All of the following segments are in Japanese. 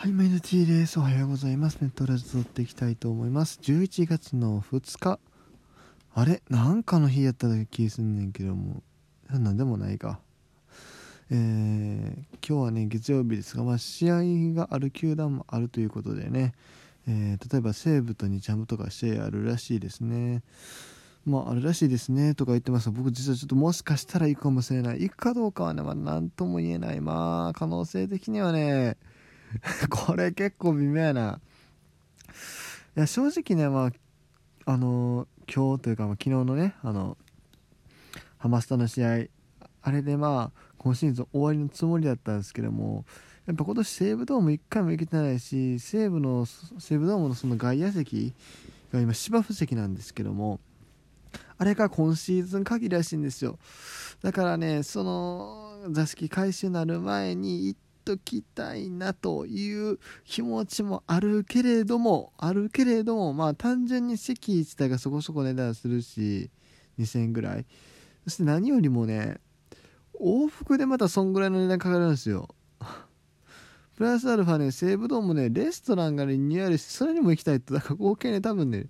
はい、マイナティーです。おはようございます。ネットラジオ撮っていきたいと思います。11月の2日。あれ？なんかの日やった気すんねんけども。なんでもないか。えー、今日はね、月曜日ですが、まあ、試合がある球団もあるということでね、えー、例えば西武と日ハムとか試合あるらしいですね。まあ、あるらしいですねとか言ってますが、僕実はちょっともしかしたら行くかもしれない。行くかどうかはね、まあ、なんとも言えない。まあ、可能性的にはね、これ結構微妙やな。いや、正直ね、まあ、あのー、今日というか、まあ、昨日のね、あの、ハマスタの試合、あれでまあ、今シーズン終わりのつもりだったんですけども、やっぱ今年西武ドーム1回も行けてないし、西武の、西武ドームのその外野席が今芝生席なんですけども、あれが今シーズン限りらしいんですよ。だからね、その座敷回収になる前に行っときたいなという気持ちもあるけれども、あるけれども、まあ単純に席自体がそこそこ値段するし、2000円ぐらい。そして何よりもね、往復でまたそんぐらいの値段かかるんですよ。プラスアルファね、西武ドームね、レストランがリニューアルして、それにも行きたいと、だから合計ね、多分ね、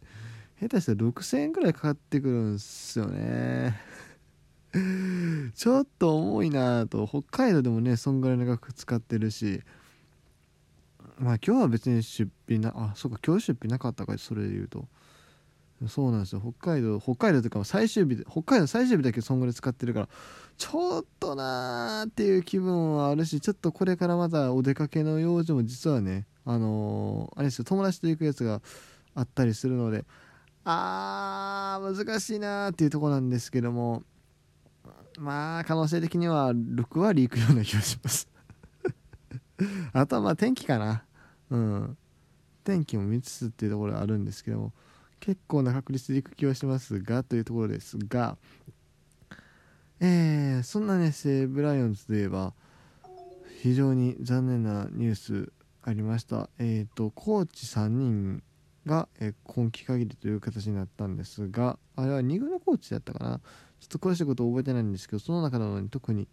下手したら6000円くらいかかってくるんすよね。ちょっと重いなと。北海道でもねそんぐらいの額使ってるし。まあ今日は別に出費なあそうか今日出費なかったかそれで言うと。そうなんですよ。北海道北海道というか最終日で北海道最終日だけそんぐらい使ってるからちょっとなーっていう気分はあるしちょっとこれからまたお出かけの用事も実はねあのー、あれですよ。友達と行くやつがあったりするのであー難しいなーっていうとこなんですけども。まあ可能性的には6割いくような気がします。あとはまあ天気かな。うん。天気も見つつっていうところあるんですけども結構な確率でいく気はしますがというところですがえー、そんなね西武ライオンズといえば非常に残念なニュースありました。えっ、ー、とコーチ3人が、えー、今季限りという形になったんですがあれは2軍のコーチだったかな。ちょっと詳しいこと覚えてないんですけどその中なのに特に、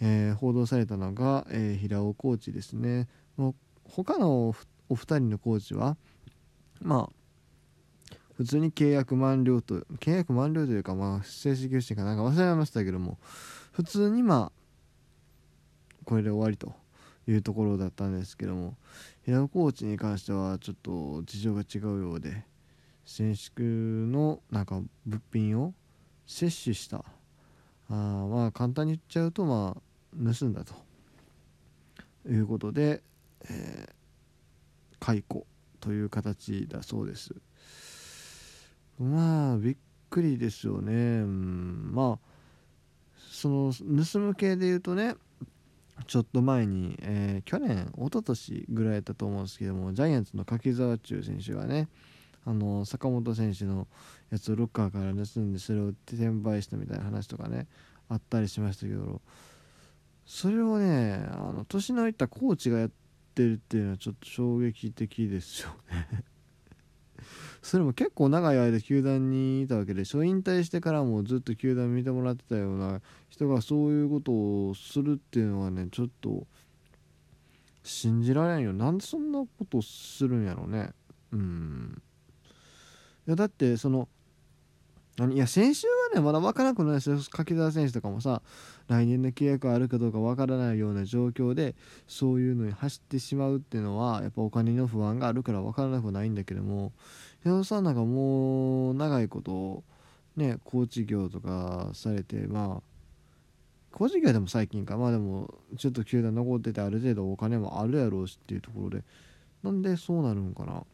えー、報道されたのが、えー、平尾コーチですね。もう他のお二人のコーチはまあ普通に契約満了と契約満了というかまあ正式決心かなんか忘れましたけども普通にまあこれで終わりというところだったんですけども平尾コーチに関してはちょっと事情が違うようで選手のなんか物品を摂取した。あまあ簡単に言っちゃうとまあ盗んだということで、えー、解雇という形だそうです。まあびっくりですよね、うん、まあその盗む系で言うとねちょっと前に、えー、去年一昨年ぐらいだったと思うんですけどもジャイアンツの柿澤中選手がねあの坂本選手のやつをロッカーから盗んでそれを転売したみたいな話とかねあったりしましたけどそれをねあの年のいったコーチがやってるっていうのはちょっと衝撃的ですよね。それも結構長い間球団にいたわけでしょ引退してからもずっと球団見てもらってたような人がそういうことをするっていうのはねちょっと信じられんよ。なんでそんなことするんやろうね。うん。やだってそのいや先週はねまだ分からなくないですよ。柿澤選手とかもさ来年の契約あるかどうか分からないような状況でそういうのに走ってしまうっていうのはやっぱお金の不安があるから分からなくないんだけども矢野さんなんかもう長いことねコーチ業とかされてまあコーチ業でも最近か。まあでもちょっと球団残っててある程度お金もあるやろうしっていうところで。なんでそうなるんかな。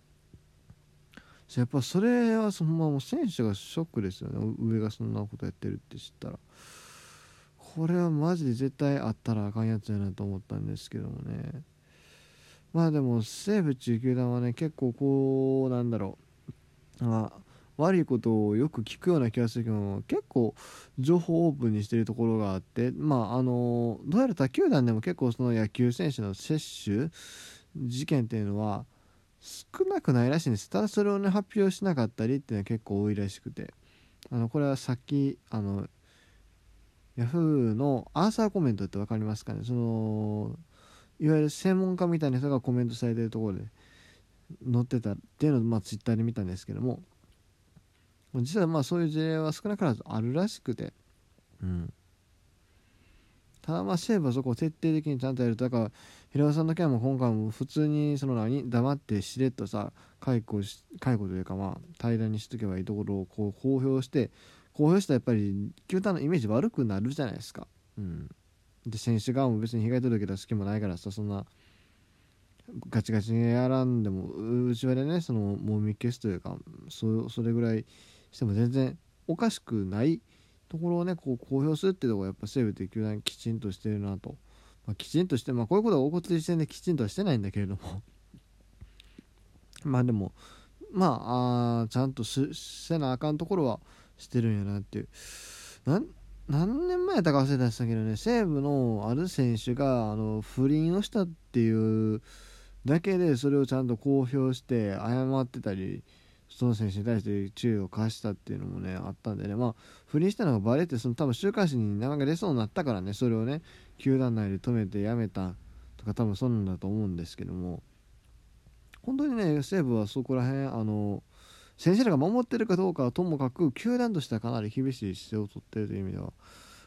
やっぱそれはそのまま選手がショックですよね。上がそんなことやってるって知ったら。これはマジで絶対あったらあかんやつやなと思ったんですけどもね。まあでも西武中球団はね結構こうなんだろう。あ悪いことをよく聞くような気がするけど結構情報オープンにしてるところがあってまああのどうやら他球団でも結構その野球選手の接種事件っていうのは少なくないらしいんです。ただそれをね発表しなかったりっていうのは結構多いらしくて。あのこれはさっきあのヤフーのアーサーコメントって分かりますかね。そのいわゆる専門家みたいな人がコメントされてるところで載ってたっていうのを、まあ、ツイッターで見たんですけども。実はまあそういう事例は少なからずあるらしくて、うん、ただまあ西武はそこを徹底的にちゃんとやるとだから平尾さんの件も今回も普通にその何黙ってしれっとさ解雇し解雇というかまあ平らにしとけばいいところをこう公表して公表したらやっぱり球団のイメージ悪くなるじゃないですか。うん、で選手側も別に被害届出す気もないからさそんなガチガチにやらんでもうちわでねそのもみ消すというかそそれぐらいしても全然おかしくないところをねこう公表するっていうところがやっぱ西武って球団きちんとしてるなと、まあ、きちんとしてまあこういうことが起こってる時点できちんとはしてないんだけれども。まあでもまあちゃんとせなあかんところはしてるんやなっていう。何年前やったか忘れたけどね西武のある選手があの不倫をしたっていうだけでそれをちゃんと公表して謝ってたりその選手に対して注意を貸したっていうのもねあったんでね。まあ不倫したのがバレてその多分週刊誌に名前が出そうになったからねそれをね球団内で止めてやめたとか多分そうなんだと思うんですけども。本当にね西武はそこら辺あの選手らが守ってるかどうかはともかく球団としてはかなり厳しい姿勢をとっているという意味では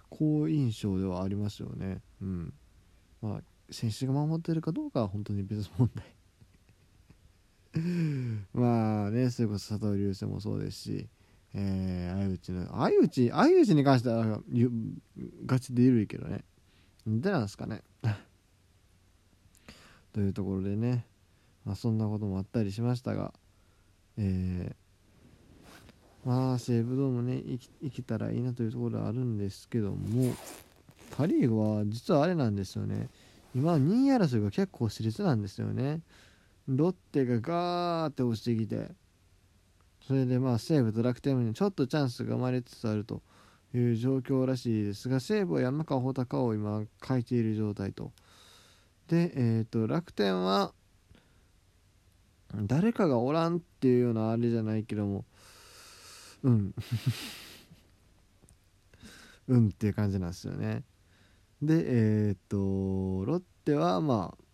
好印象ではありますよね。うん。まあ、選手が守ってるかどうかは本当に別問題。まあねそれこそ佐藤流星もそうですし、えー、相内の相内相内に関してはガチで緩いけどね。似てなんですかね。というところでね、まあ、そんなこともあったりしましたが、えー、まあ西武ドームね生きたらいいなというところはあるんですけどもパ・リーグは実はあれなんですよね。今2位争いが結構熾烈なんですよね。ロッテがガーって押してきてそれでまあ西武と楽天にちょっとチャンスが生まれつつあるという状況らしいです。が西武は山川穂高を今書いている状態と。でえっ、ー、と楽天は誰かがおらんっていうようなあれじゃないけどもうん。うんっていう感じなんですよね。でえっ、とロッテはまあ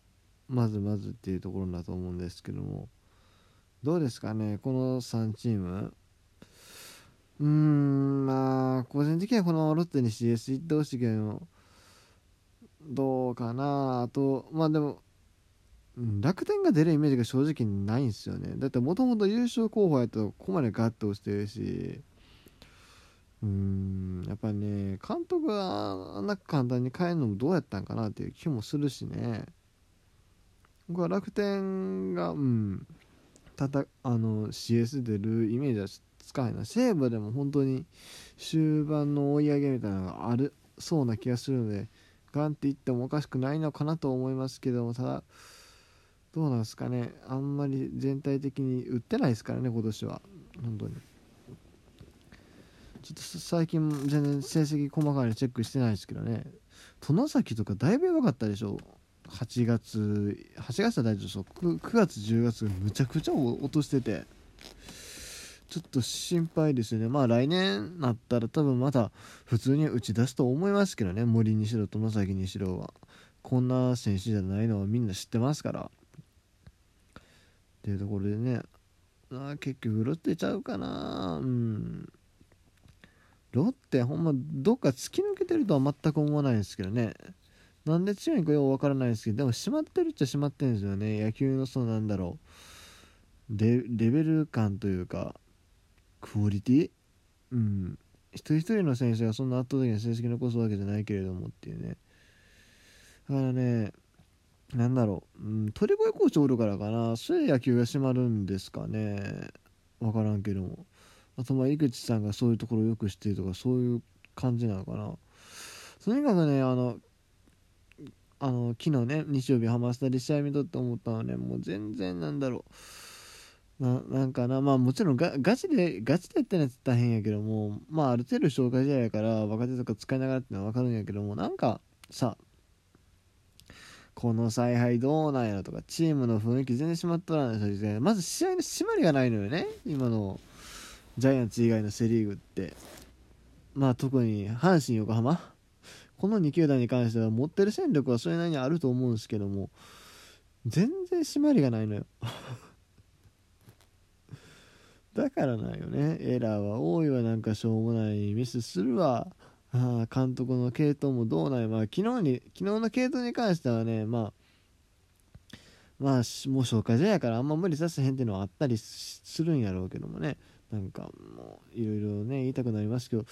まずまずっていうところだと思うんですけども。どうですかねこの3チーム。うーんまあ個人的にはこのロッテに CS 一等資源をどどうかなあと。まあでも楽天が出るイメージが正直ないんですよね。だってもともと優勝候補やとここまでガッと押してるし。うーんやっぱね監督があんな簡単に変えるのもどうやったんかなっていう気もするしね。僕は楽天がうんたたあの CS 出るイメージはつかへんな。西武でも本当に終盤の追い上げみたいなのがあるそうな気がするのでガンっていってもおかしくないのかなと思いますけどもただどうなんですかね。あんまり全体的に売ってないですからね今年は。本当に。ちょっと最近全然成績細かにチェックしてないですけどね。殿崎とかだいぶ弱かったでしょ。8月8月は大丈夫そう。9, 9月10月むちゃくちゃ落としてて。ちょっと心配ですよね。まあ来年なったら多分また普通に打ち出すと思いますけどね。森にしろ外崎にしろは。こんな選手じゃないのはみんな知ってますから。っていうところでね。あ結局ロッテちゃうかな。うん。ロッテほんまどっか突き抜けてるとは全く思わないんですけどね。なんで強いんかよくわからないですけどでも閉まってるっちゃ閉まってるんですよね。野球のそうなんだろう。レベル感というかクオリティ？うん。一人一人の選手がそんな圧倒的な成績残すわけじゃないけれどもっていうね。だからねなんだろう、うん、鳥越コーチおるからかな。それで野球が閉まるんですかね。分からんけども。あとまあ井口さんがそういうところをよく知ってるとかそういう感じなのかな。とにかくねあのあの昨日ね日曜日ハマスタで試合見とって思ったのはねもう全然なんだろう。ななんかな。まあもちろんガチでガチでやってないって大変やけどもまあある程度紹介試合やから若手とか使いながらってのは分かるんやけどもなんかさこの采配どうなんやろとかチームの雰囲気全然しまっとらないですよまず試合の締まりがないのよね今のジャイアンツ以外のセ・リーグって。まあ特に阪神横浜この2球団に関しては持ってる戦力はそれなりにあると思うんですけども全然締まりがないのよ。だからなんよね。エラーは多いわ。なんかしょうもないミスするわ。あ監督の系統もどうなんや。まあ昨日に昨日の系統に関してはねまあまあもう消化試合やからあんま無理させへんっていうのはあったりするんやろうけどもね。なんかもういろいろね言いたくなりますけど。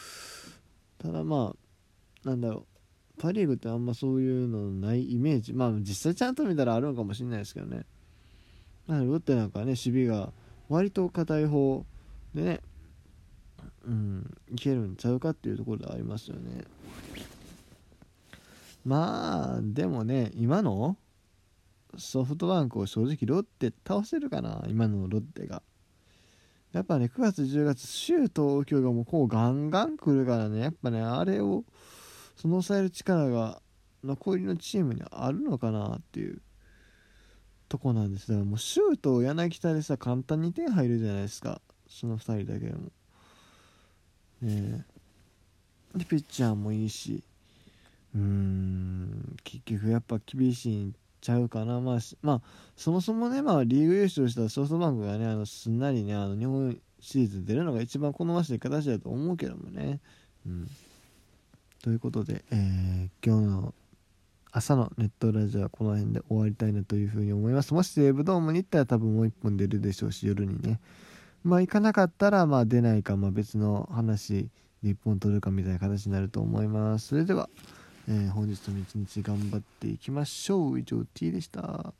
ただまあなんだろう。パ・リーグってあんまそういうのないイメージ。まあ実際ちゃんと見たらあるのかもしれないですけどね。ロッテなんかね守備が割と硬い方でねうんいけるんちゃうかっていうところではありますよね。まあでもね今のソフトバンクを正直ロッテ倒せるかな今のロッテが。やっぱね9月10月周東京がもうこうガンガン来るからねやっぱねあれをその抑える力が残りのチームにあるのかなっていうとこなんです。だからもうシュート柳田でさ簡単に点入るじゃないですか。その2人だけでも。ねでピッチャーもいいし。うーん。結局やっぱ厳しいんちゃうかな。まあまあそもそもねまあリーグ優勝したソフトバンクがねあのすんなりねあの日本シリーズ出るのが一番好ましい形だと思うけどもね。うん。ということで、えー、今日の朝のネットラジオはこの辺で終わりたいなというふうに思います。もし西武ドームに行ったら多分もう一本出るでしょうし夜にね。まあ行かなかったらまあ出ないか、まあ、別の話で1本取るかみたいな形になると思います。それでは、えー、本日も一日頑張っていきましょう。以上 T でした。